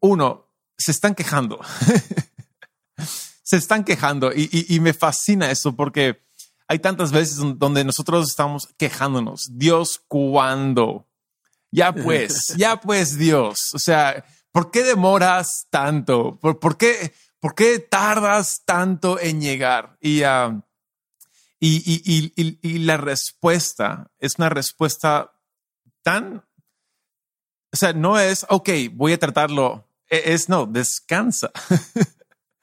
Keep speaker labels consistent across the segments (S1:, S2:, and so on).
S1: uno, se están quejando. se están quejando y, me fascina eso porque hay tantas veces donde nosotros estamos quejándonos. Dios, ¿cuándo? Ya pues, ya pues Dios. O sea, ¿por qué demoras tanto? ¿Por, qué, por qué tardas tanto en llegar? Y, uh, y, y, la respuesta es una respuesta tan, o sea, no es, ok, voy a tratarlo, es, no, descansa.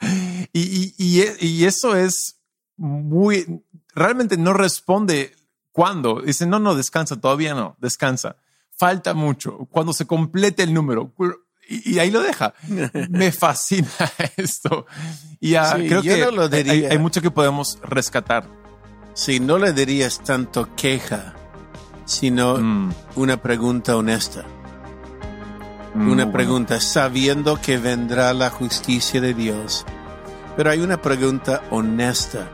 S1: y, y, eso es muy, realmente no responde cuándo. Dice, no, no, descansa, todavía no, descansa. Falta mucho. Cuando se complete el número, y, ahí lo deja. Me fascina esto. Y creo que hay, hay, mucho que podemos rescatar.
S2: Sí, no le dirías tanto queja, sino mm. una pregunta honesta. Mm, una pregunta sabiendo que vendrá la justicia de Dios. Pero hay una pregunta honesta.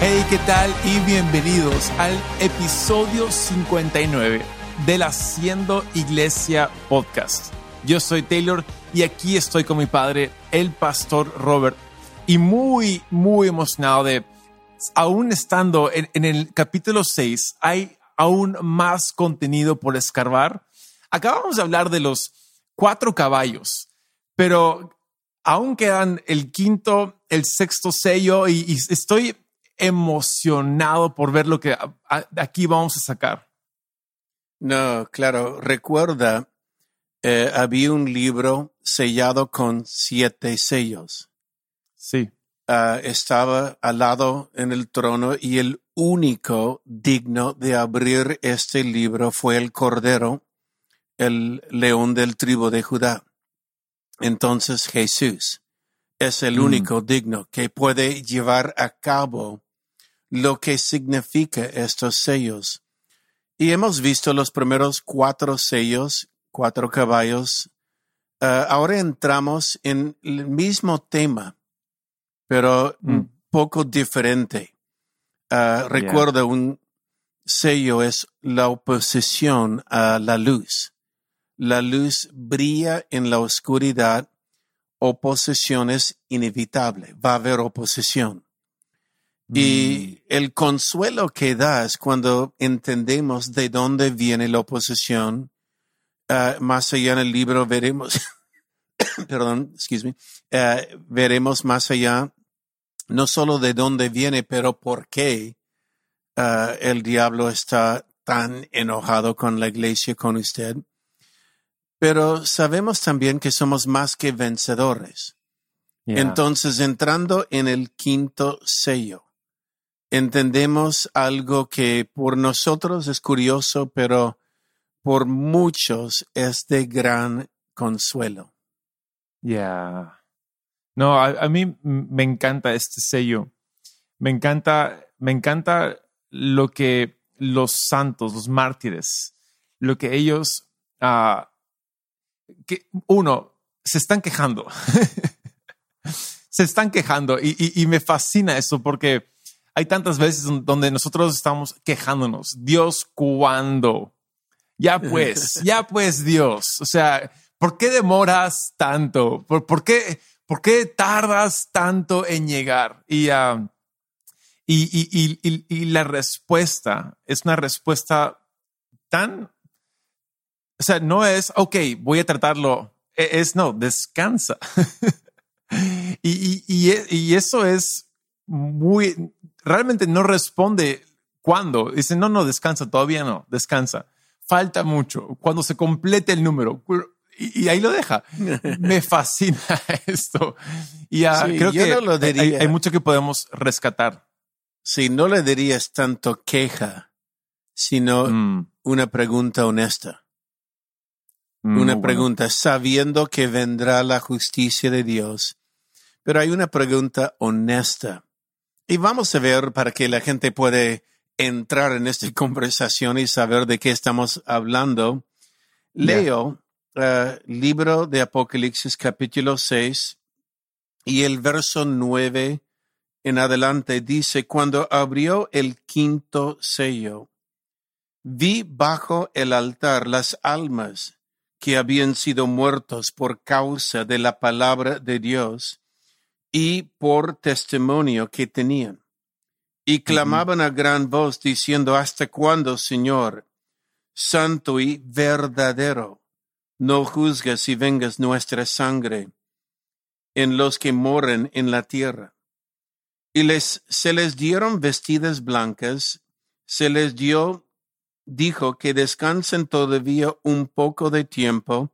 S1: Hey, ¿qué tal? Y bienvenidos al episodio 59 del Haciendo Iglesia Podcast. Yo soy Taylor y aquí estoy con mi padre, el pastor Robert, y muy, muy emocionado de, aún estando en, el capítulo 6, hay aún más contenido por escarbar. Acabamos de hablar de los cuatro caballos, pero aún quedan el quinto, el sexto sello y, estoy emocionado por ver lo que aquí vamos a sacar.
S2: No, claro, recuerda eh, había un libro sellado con siete sellos.
S1: Sí.
S2: Ah, estaba al lado en el trono y el único digno de abrir este libro fue el Cordero, el león del tribu de Judá. Entonces Jesús es el mm. único digno que puede llevar a cabo lo que significa estos sellos. Y hemos visto los primeros cuatro sellos cuatro caballos. Ah, ahora entramos en el mismo tema, pero un mm. poco diferente. Uh, recuerda, un sello es la oposición a la luz. La luz brilla en la oscuridad. Oposición es inevitable. Va a haber oposición. Y mm. el consuelo que da es cuando entendemos de dónde viene la oposición Ah, más allá en el libro veremos, perdón, excuse me, ah, veremos más allá no solo de dónde viene, pero por qué ah, el diablo está tan enojado con la iglesia, con usted. Pero sabemos también que somos más que vencedores. Entonces, entrando en el quinto sello, entendemos algo que por nosotros es curioso, pero por muchos es de gran consuelo.
S1: Ya. No, a, mí me encanta este sello. Me encanta, me encanta lo que los santos, los mártires, lo que ellos, uh, que uno, se están quejando. se están quejando y, y, me fascina eso porque hay tantas veces donde nosotros estamos quejándonos. Dios, ¿cuándo? Ya pues, ya pues Dios. O sea, ¿por qué demoras tanto? ¿Por, qué, por qué tardas tanto en llegar? Y, la respuesta es una respuesta tan, o sea, no es, ok, voy a tratarlo, e, es no, descansa. y, eso es muy, realmente no responde cuándo. Dice, no, no, descansa, todavía no, descansa falta mucho. Cuando se complete el número, y, ahí lo deja. Me fascina esto. Y creo que hay, mucho que podemos rescatar.
S2: Si no le dirías tanto queja, sino mm. una pregunta honesta. Mm, una pregunta sabiendo que vendrá la justicia de Dios. Pero hay una pregunta honesta. Y vamos a ver para que la gente puede entrar en esta conversación y saber de qué estamos hablando, leo uh, libro de Apocalipsis capítulo 6 y el verso 9 en adelante dice, cuando abrió el quinto sello, vi bajo el altar las almas que habían sido muertos por causa de la palabra de Dios y por testimonio que tenían. Y clamaban a gran voz diciendo, ¿hasta cuándo, Señor, santo y verdadero, no juzgas y vengas nuestra sangre en los que moren en la tierra? Y les, se les dieron vestidas blancas, se les dio, dijo que descansen todavía un poco de tiempo,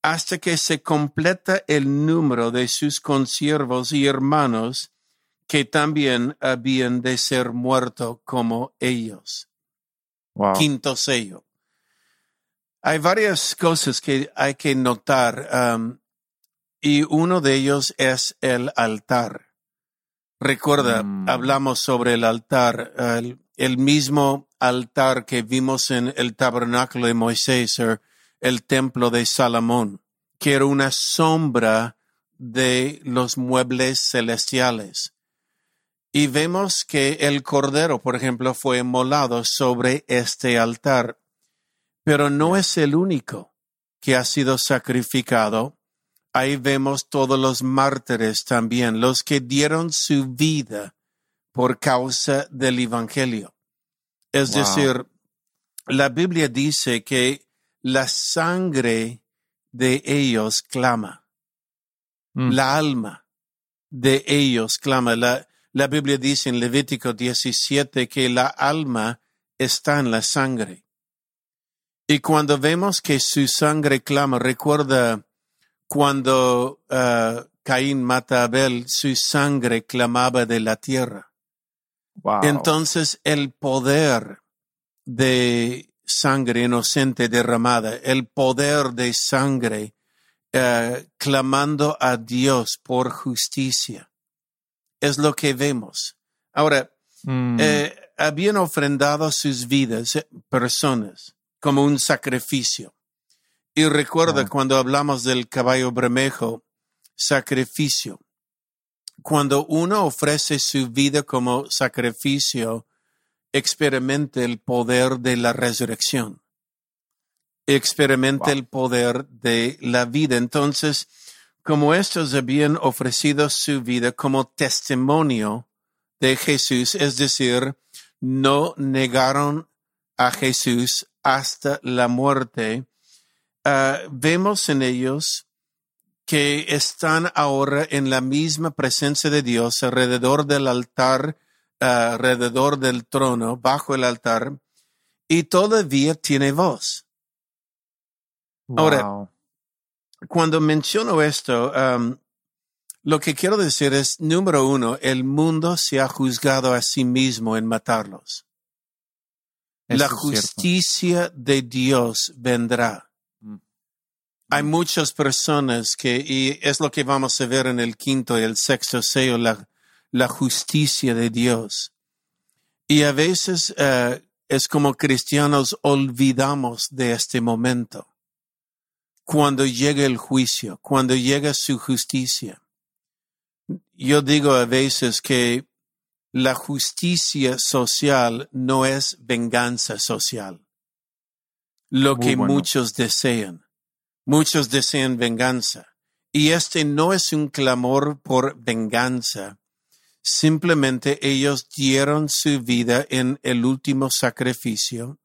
S2: hasta que se completa el número de sus consiervos y hermanos que también habían de ser muertos como ellos.
S1: Wow.
S2: Quinto sello. Hay varias cosas que hay que notar um, y uno de ellos es el altar. Recuerda,
S1: Mm.
S2: hablamos sobre el altar, el, el mismo altar que vimos en el tabernáculo de Moisés o el templo de Salomón, que era una sombra de los muebles celestiales. Y vemos que el cordero, por ejemplo, fue molado sobre este altar, pero no es el único que ha sido sacrificado. Ahí vemos todos los mártires también, los que dieron su vida por causa del Evangelio. Es
S1: Wow.
S2: decir, la Biblia dice que la sangre de ellos clama
S1: Mm.
S2: la alma de ellos clama. La, la Biblia dice en Levítico 17 que la alma está en la sangre. Y cuando vemos que su sangre clama, recuerda cuando ah, Caín mata a Abel, su sangre clamaba de la tierra.
S1: Wow.
S2: Entonces el poder de sangre inocente derramada, el poder de sangre eh, clamando a Dios por justicia, es lo que vemos. Ahora,
S1: Mm.
S2: eh, habían ofrendado sus vidas eh, personas como un sacrificio. Y recuerda
S1: Ah.
S2: cuando hablamos del caballo bermejo, sacrificio. Cuando uno ofrece su vida como sacrificio, experimenta el poder de la resurrección. Experimenta
S1: Wow.
S2: el poder de la vida. Entonces, como estos habían ofrecido su vida como testimonio de Jesús, es decir, no negaron a Jesús hasta la muerte, ah, vemos en ellos que están ahora en la misma presencia de Dios alrededor del altar, ah, alrededor del trono, bajo el altar, y todavía tiene voz. ahora-. Cuando menciono esto, um, lo que quiero decir es, número uno, el mundo se ha juzgado a sí mismo en matarlos.
S1: Eso
S2: la justicia de Dios vendrá.
S1: Mm.
S2: Hay muchas personas que, y es lo que vamos a ver en el quinto y el sexto sello, la, la justicia de Dios. Y a veces eh, es como cristianos olvidamos de este momento. Cuando llega el juicio, cuando llega su justicia. Yo digo a veces que la justicia social no es venganza social. Lo
S1: Muy
S2: que
S1: bueno.
S2: muchos desean. Muchos desean venganza. Y este no es un clamor por venganza. Simplemente ellos dieron su vida en el último sacrificio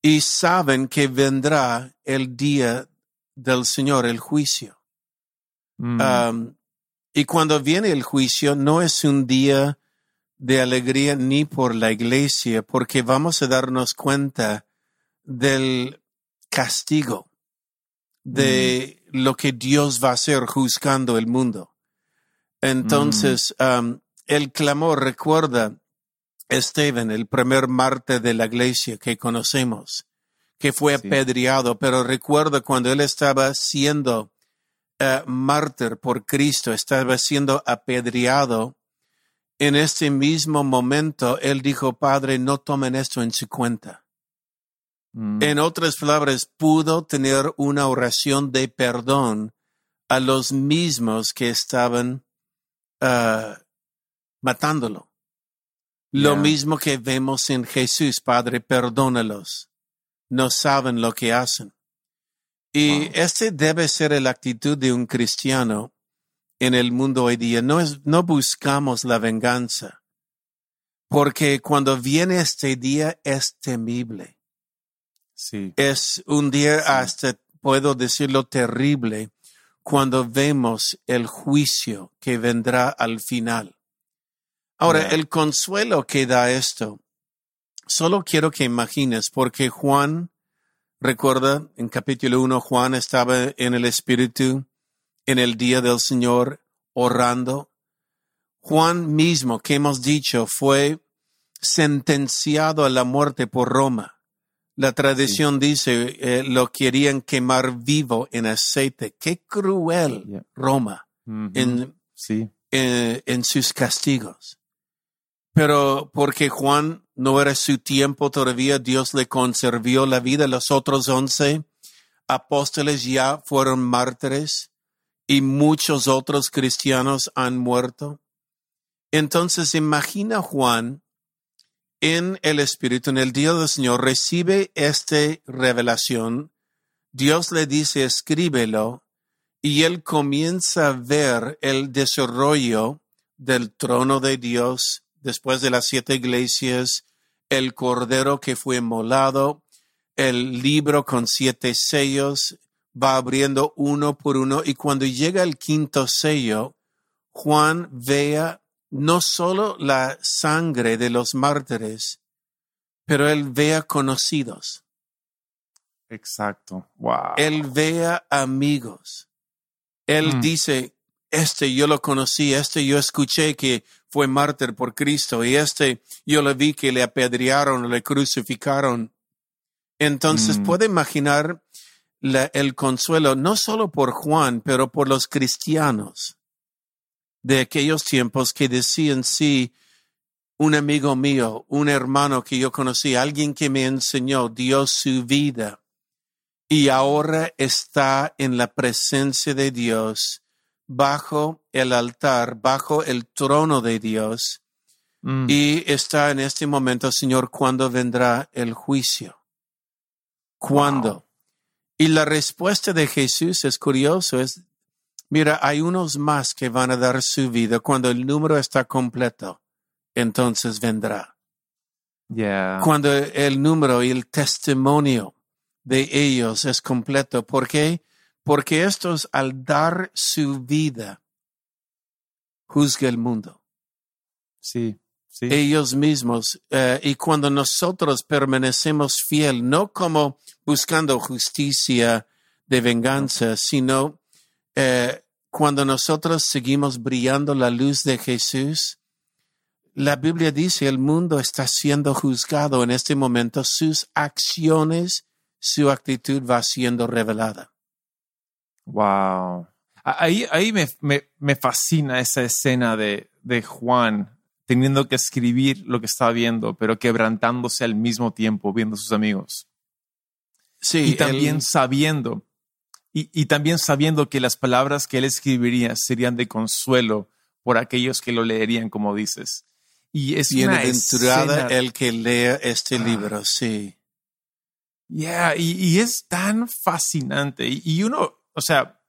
S2: y saben que vendrá el día del Señor, el juicio.
S1: Mm.
S2: Um, y cuando viene el juicio, no es un día de alegría ni por la iglesia, porque vamos a darnos cuenta del castigo, de lo que Dios va a hacer juzgando el mundo. Entonces, um, el clamor recuerda Esteban, el primer mártir de la iglesia que conocemos, que fue
S1: Sí.
S2: apedreado, pero recuerda cuando él estaba siendo eh, mártir por Cristo, estaba siendo apedreado, en este mismo momento él dijo, Padre, no tomen esto en su cuenta.
S1: Mm.
S2: En otras palabras, pudo tener una oración de perdón a los mismos que estaban ah, matándolo. Lo mismo que vemos en Jesús, Padre, perdónalos. No saben lo que hacen. Y
S1: Wow.
S2: este debe ser la actitud de un cristiano en el mundo hoy día. No, es, no buscamos la venganza, porque cuando viene este día es temible.
S1: Sí.
S2: Es un día
S1: Sí.
S2: hasta, puedo decirlo, terrible cuando vemos el juicio que vendrá al final. Ahora, el consuelo que da esto, solo quiero que imagines, porque Juan, recuerda, en capítulo 1, Juan estaba en el Espíritu en el día del Señor orando. Juan mismo, que hemos dicho, fue sentenciado a la muerte por Roma. La tradición dice, eh, lo querían quemar vivo en aceite. Qué cruel. Roma en,
S1: Sí.
S2: eh, en sus castigos. Pero porque Juan no era su tiempo todavía, Dios le conservó la vida. Los otros once apóstoles ya fueron mártires y muchos otros cristianos han muerto. Entonces imagina Juan en el Espíritu, en el día del Señor, recibe esta revelación. Dios le dice, escríbelo, y él comienza a ver el desarrollo del trono de Dios después de las siete iglesias, el cordero que fue molado, el libro con siete sellos, va abriendo uno por uno, y cuando llega el quinto sello, Juan vea no solo la sangre de los mártires, pero él vea conocidos,
S1: Exacto. Wow.
S2: él vea amigos. Él
S1: Mm.
S2: dice, este yo lo conocí, este yo escuché que fue mártir por Cristo y este yo lo vi que le apedrearon, le crucificaron. Entonces
S1: Mm.
S2: puede imaginar la- el consuelo no solo por Juan, pero por los cristianos de aquellos tiempos que decían, sí, un amigo mío, un hermano que yo conocí, alguien que me enseñó, dio su vida y ahora está en la presencia de Dios, bajo el altar, bajo el trono de Dios,
S1: Mm.
S2: y está en este momento, Señor, ¿cuándo vendrá el juicio? ¿Cuándo?
S1: Wow.
S2: Y la respuesta de Jesús es curioso, es, mira, hay unos más que van a dar su vida cuando el número está completo, entonces vendrá.
S1: Yeah.
S2: Cuando el número y el testimonio de ellos es completo. ¿Por qué? Porque estos al dar su vida juzga el mundo.
S1: Sí. Sí.
S2: ellos mismos. eh, y cuando nosotros permanecemos fiel, no como buscando justicia de venganza, sino eh, cuando nosotros seguimos brillando la luz de Jesús, la Biblia dice el mundo está siendo juzgado en este momento, sus acciones, su actitud va siendo revelada.
S1: Wow. Ahí, ahí me, me, me fascina esa escena de, de Juan teniendo que escribir lo que está viendo, pero quebrantándose al mismo tiempo viendo a sus amigos.
S2: Sí,
S1: y también
S2: él-
S1: sabiendo, y, y también sabiendo que las palabras que él escribiría serían de consuelo por aquellos que lo leerían, como dices. Y es
S2: bienaventurada
S1: escena-
S2: el que lea este
S1: Ah.
S2: libro, sí.
S1: Yeah, y, y es tan fascinante. Y, y uno, o sea,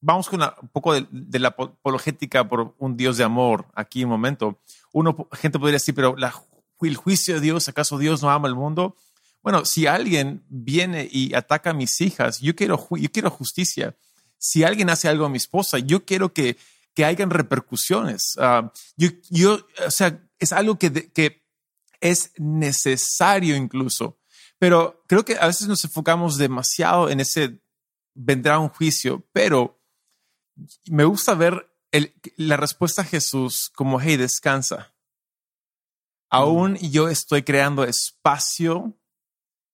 S1: vamos con un poco de, de la apo- apologética por un Dios de amor aquí un momento. Uno, gente podría decir, pero el juicio de Dios, ¿acaso Dios no ama el mundo? Bueno, si alguien viene y ataca a mis hijas, yo quiero, yo quiero justicia. Si alguien hace algo a mi esposa, yo quiero que, que hayan repercusiones. Ah, yo, yo, o sea, es algo que, que es necesario incluso. Pero creo que a veces nos enfocamos demasiado en ese vendrá un juicio, pero me gusta ver el- la respuesta a Jesús como, hey, descansa. Aún yo estoy creando espacio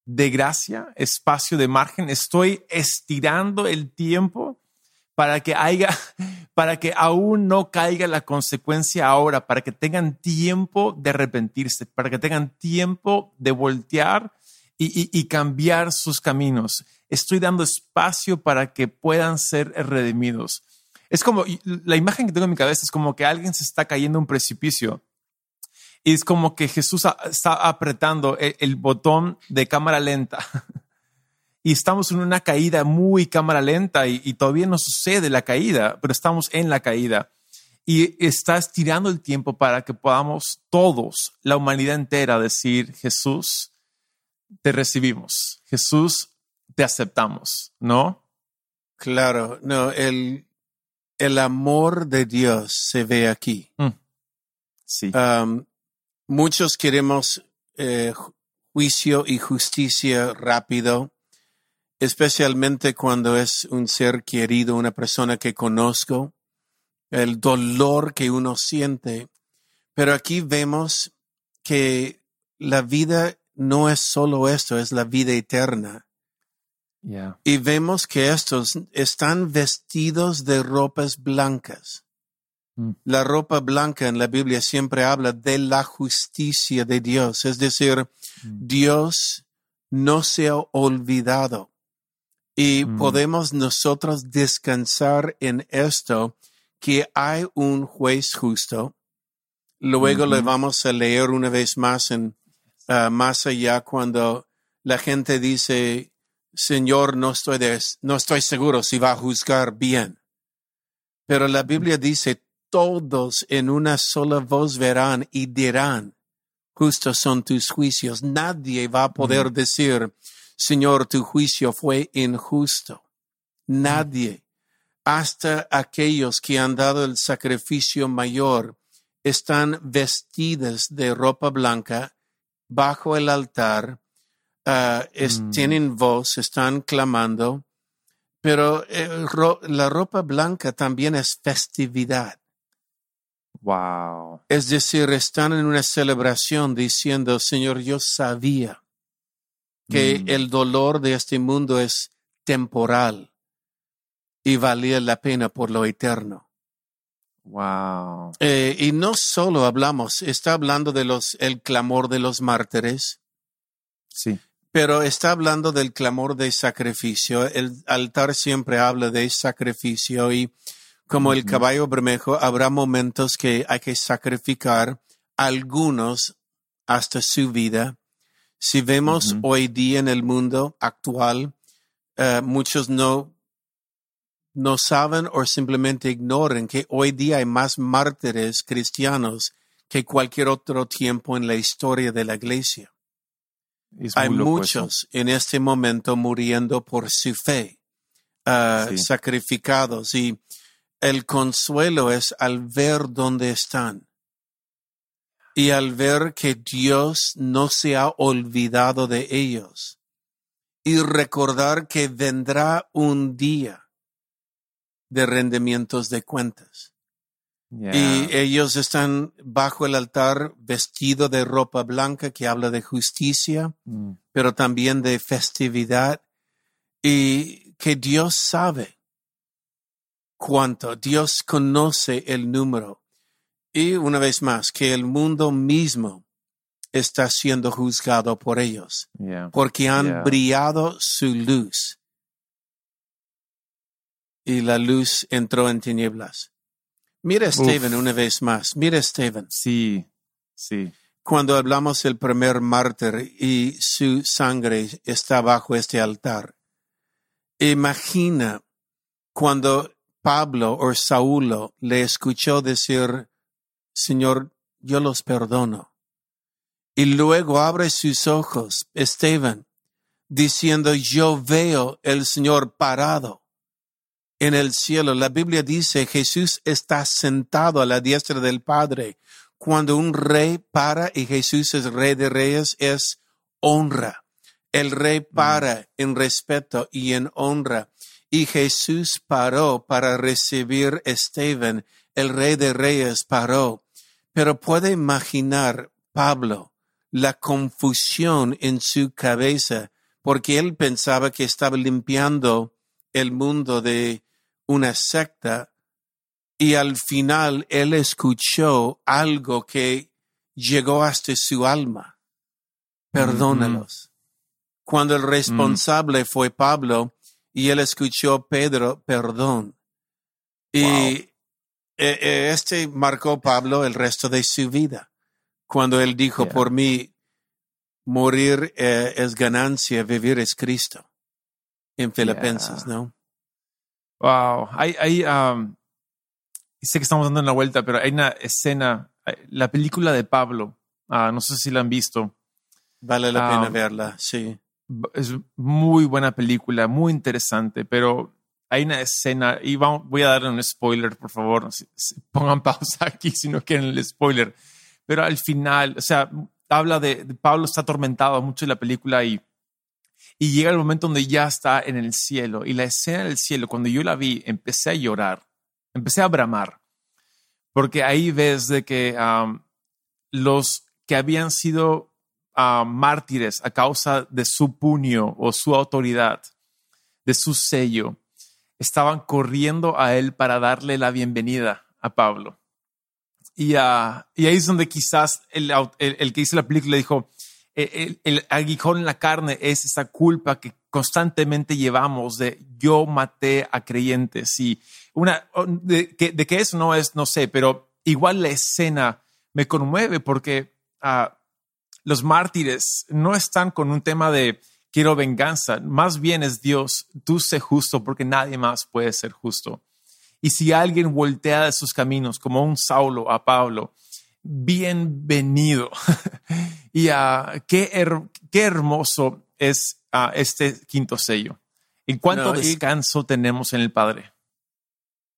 S1: de gracia, espacio de margen, estoy estirando el tiempo para que haya, para que aún no caiga la consecuencia ahora, para que tengan tiempo de arrepentirse, para que tengan tiempo de voltear y, y- y cambiar sus caminos. Estoy dando espacio para que puedan ser redimidos. Es como, la imagen que tengo en mi cabeza es como que alguien se está cayendo a un precipicio. Y es como que Jesús está apretando el, el botón de cámara lenta. Y estamos en una caída muy cámara lenta y, y todavía no sucede la caída, pero estamos en la caída. Y está estirando el tiempo para que podamos todos, la humanidad entera, decir, Jesús, te recibimos. Jesús, te aceptamos, ¿no?
S2: Claro, no, el, el amor de Dios se ve aquí.
S1: Sí.
S2: Um, muchos queremos eh, ju- juicio y justicia rápido, especialmente cuando es un ser querido, una persona que conozco, el dolor que uno siente. Pero aquí vemos que la vida no es solo esto, es la vida eterna.
S1: Yeah.
S2: Y vemos que estos están vestidos de ropas blancas.
S1: Mm.
S2: La ropa blanca en la Biblia siempre habla de la justicia de Dios, es decir,
S1: Mm.
S2: Dios no se ha olvidado. Y
S1: Mm.
S2: podemos nosotros descansar en esto, que hay un juez justo. Luego le
S1: Ujú.
S2: vamos a leer una vez más en ah, más allá cuando la gente dice, Señor, no estoy, de- no estoy seguro si va a juzgar bien. Pero la Biblia dice, todos en una sola voz verán y dirán, justos son tus juicios. Nadie va a poder decir, Señor, tu juicio fue injusto. Nadie. Hasta aquellos que han dado el sacrificio mayor están vestidas de ropa blanca bajo el altar, ah, es-
S1: Mm.
S2: tienen voz, están clamando, pero eh, ro- la ropa blanca también es festividad.
S1: Wow.
S2: Es decir, están en una celebración diciendo, Señor, yo sabía que
S1: Mm.
S2: el dolor de este mundo es temporal y valía la pena por lo eterno.
S1: Wow.
S2: Eh, y no solo hablamos, está hablando de los, el clamor de los mártires,
S1: Sí.
S2: Pero está hablando del clamor de sacrificio. El altar siempre habla de sacrificio y como el caballo bermejo, habrá momentos que hay que sacrificar algunos hasta su vida. Si vemos hoy día en el mundo actual, eh, muchos no no saben o simplemente ignoran que hoy día hay más mártires cristianos que cualquier otro tiempo en la historia de la iglesia.
S1: Es
S2: Hay
S1: eso.
S2: muchos en este momento muriendo por su fe, ah,
S1: Sí.
S2: sacrificados y el consuelo es al ver dónde están y al ver que Dios no se ha olvidado de ellos y recordar que vendrá un día de rendimientos de cuentas.
S1: Yeah.
S2: Y ellos están bajo el altar vestido de ropa blanca que habla de justicia,
S1: Mm.
S2: pero también de festividad y que Dios sabe cuánto, Dios conoce el número. Y una vez más, que el mundo mismo está siendo juzgado por ellos,
S1: Yeah.
S2: porque han
S1: Yeah.
S2: brillado su luz. Y la luz entró en tinieblas. Mira a Stephen una vez más, mira a Stephen.
S1: Sí. Sí.
S2: Cuando hablamos del primer mártir y su sangre está bajo este altar, imagina cuando Pablo o Saulo le escuchó decir, Señor, yo los perdono. Y luego abre sus ojos, Esteban, diciendo, yo veo el Señor parado en el cielo. La Biblia dice, Jesús está sentado a la diestra del Padre. Cuando un rey para y Jesús es rey de reyes, es honra. El rey para en respeto y en honra. Y Jesús paró para recibir a Esteban. El rey de reyes paró. Pero puede imaginar Pablo la confusión en su cabeza porque él pensaba que estaba limpiando el mundo de una secta y al final él escuchó algo que llegó hasta su alma. Perdónalos. Cuando el responsable fue Pablo y él escuchó Pedro, perdón. Y eh, eh, este marcó Pablo el resto de su vida. Cuando él dijo,
S1: Yeah.
S2: por mí, morir eh, es ganancia, vivir es Cristo. En Filipenses,
S1: Yeah.
S2: ¿no?
S1: Wow, hay, hay, um, sé que estamos dando una vuelta, pero hay una escena, eh, la película de Pablo, ah, no sé si la han visto,
S2: Vale la
S1: Ah,
S2: pena verla, sí.
S1: es muy buena película, muy interesante, pero hay una escena, y vamos- voy a darle un spoiler, por favor, pongan pausa aquí si no quieren el spoiler, pero al final, o sea, habla de, de Pablo está atormentado mucho en la película y, y llega el momento donde ya está en el cielo, y la escena del cielo, cuando yo la vi, empecé a llorar, empecé a bramar, porque ahí ves de que los que habían sido mártires a causa de su puño o su autoridad, de su sello, estaban corriendo a él para darle la bienvenida a Pablo. Y, ah, y ahí es donde quizás el, el- que hizo la película dijo, "Eh, el, aguijón en la carne es esa culpa que constantemente llevamos de yo maté a creyentes y una de que, de que eso no es, no sé, pero igual la escena me conmueve porque ah, los mártires no están con un tema de quiero venganza, más bien es Dios, tú sé justo porque nadie más puede ser justo. Y si alguien voltea de sus caminos como un Saulo a Pablo, bienvenido. y ah, qué, her- qué hermoso es ah, este quinto sello. ¿En cuánto
S2: No, y-
S1: descanso tenemos en el Padre?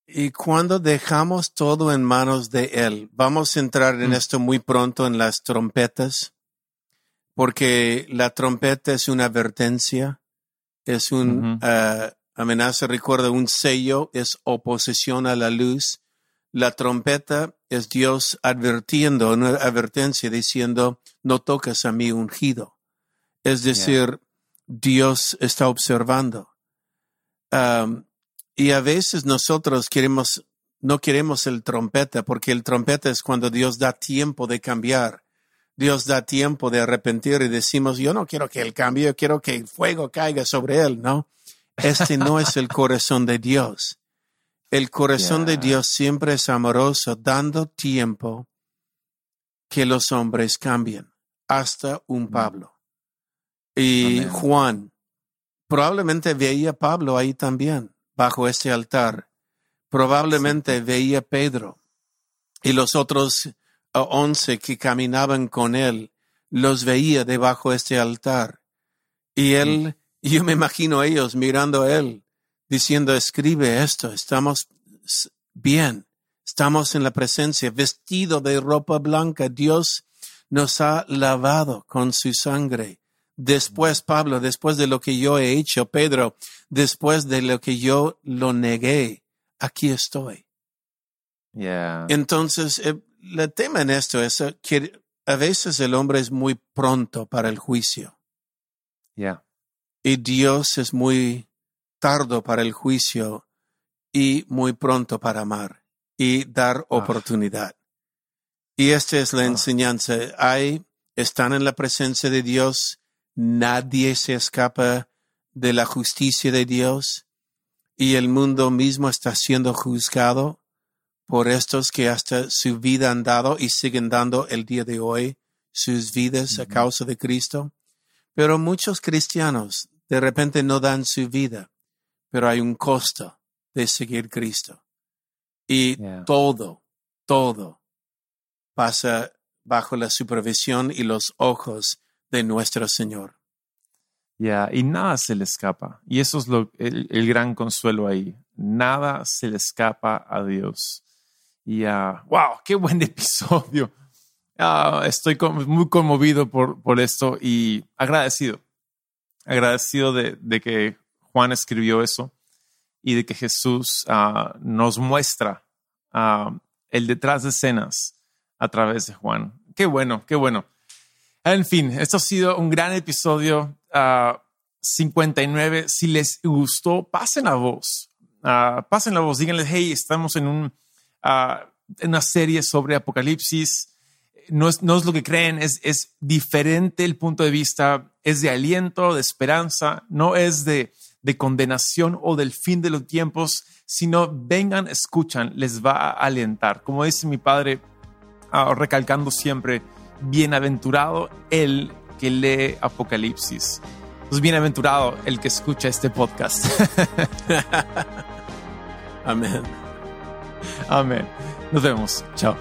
S2: Y cuando dejamos todo en manos de Él, vamos a entrar en
S1: Mm.
S2: esto muy pronto en las trompetas, porque la trompeta es una advertencia, es una
S1: Ujú.
S2: amenaza, recuerda, un sello es oposición a la luz. La trompeta es Dios advirtiendo, una advertencia diciendo, no toques a mi ungido. Es decir, Dios está observando. Um, y a veces nosotros queremos, no queremos el trompeta, porque el trompeta es cuando Dios da tiempo de cambiar. Dios da tiempo de arrepentir y decimos, yo no quiero que él cambie, yo quiero que el fuego caiga sobre él, ¿no? Este no es el corazón de Dios. El corazón de. Dios siempre es amoroso, dando tiempo que los hombres cambien, hasta un Pablo. Y
S1: Amén.
S2: Juan probablemente veía a Pablo ahí también, bajo este altar. Probablemente veía a Pedro y los otros once que caminaban con él, los veía debajo de este altar. Y él, yo me imagino ellos mirando a él, diciendo, escribe esto, estamos bien, estamos en la presencia, vestido de ropa blanca, Dios nos ha lavado con su sangre. Después, Pablo, después de lo que yo he hecho, Pedro, después de lo que yo lo negué, aquí estoy.
S1: Yeah.
S2: Entonces, eh, el tema en esto es eh, que a veces el hombre es muy pronto para el juicio
S1: Yeah.
S2: y Dios es muy tardo para el juicio y muy pronto para amar y dar oportunidad. Y esta es la
S1: Ah.
S2: enseñanza. Hay, están en la presencia de Dios, nadie se escapa de la justicia de Dios y el mundo mismo está siendo juzgado por estos que hasta su vida han dado y siguen dando el día de hoy sus vidas a causa de Cristo. Pero muchos cristianos de repente no dan su vida, pero hay un costo de seguir Cristo. Y
S1: Yeah.
S2: todo, todo pasa bajo la supervisión y los ojos de nuestro Señor.
S1: Ya, y nada se le escapa. Y eso es lo, el, el gran consuelo ahí. Nada se le escapa a Dios. Y ah, wow, qué buen episodio. Ah, estoy con- muy conmovido por, por esto y agradecido. Agradecido de, de que Juan escribió eso y de que Jesús ah, nos muestra ah, el detrás de escenas a través de Juan. Qué bueno, qué bueno. En fin, esto ha sido un gran episodio ah, 59. Si les gustó, pasen la voz. Ah, pasen la voz, díganles, hey, estamos en, un, ah, una serie sobre Apocalipsis. No es, no es lo que creen, es, es diferente el punto de vista, es de aliento, de esperanza, no es de, de condenación o del fin de los tiempos, sino vengan, escuchan, les va a alentar. Como dice mi padre, ah, recalcando siempre, bienaventurado el que lee Apocalipsis. Pues bienaventurado el que escucha este podcast.
S2: Amén.
S1: Amén. Nos vemos. Chao.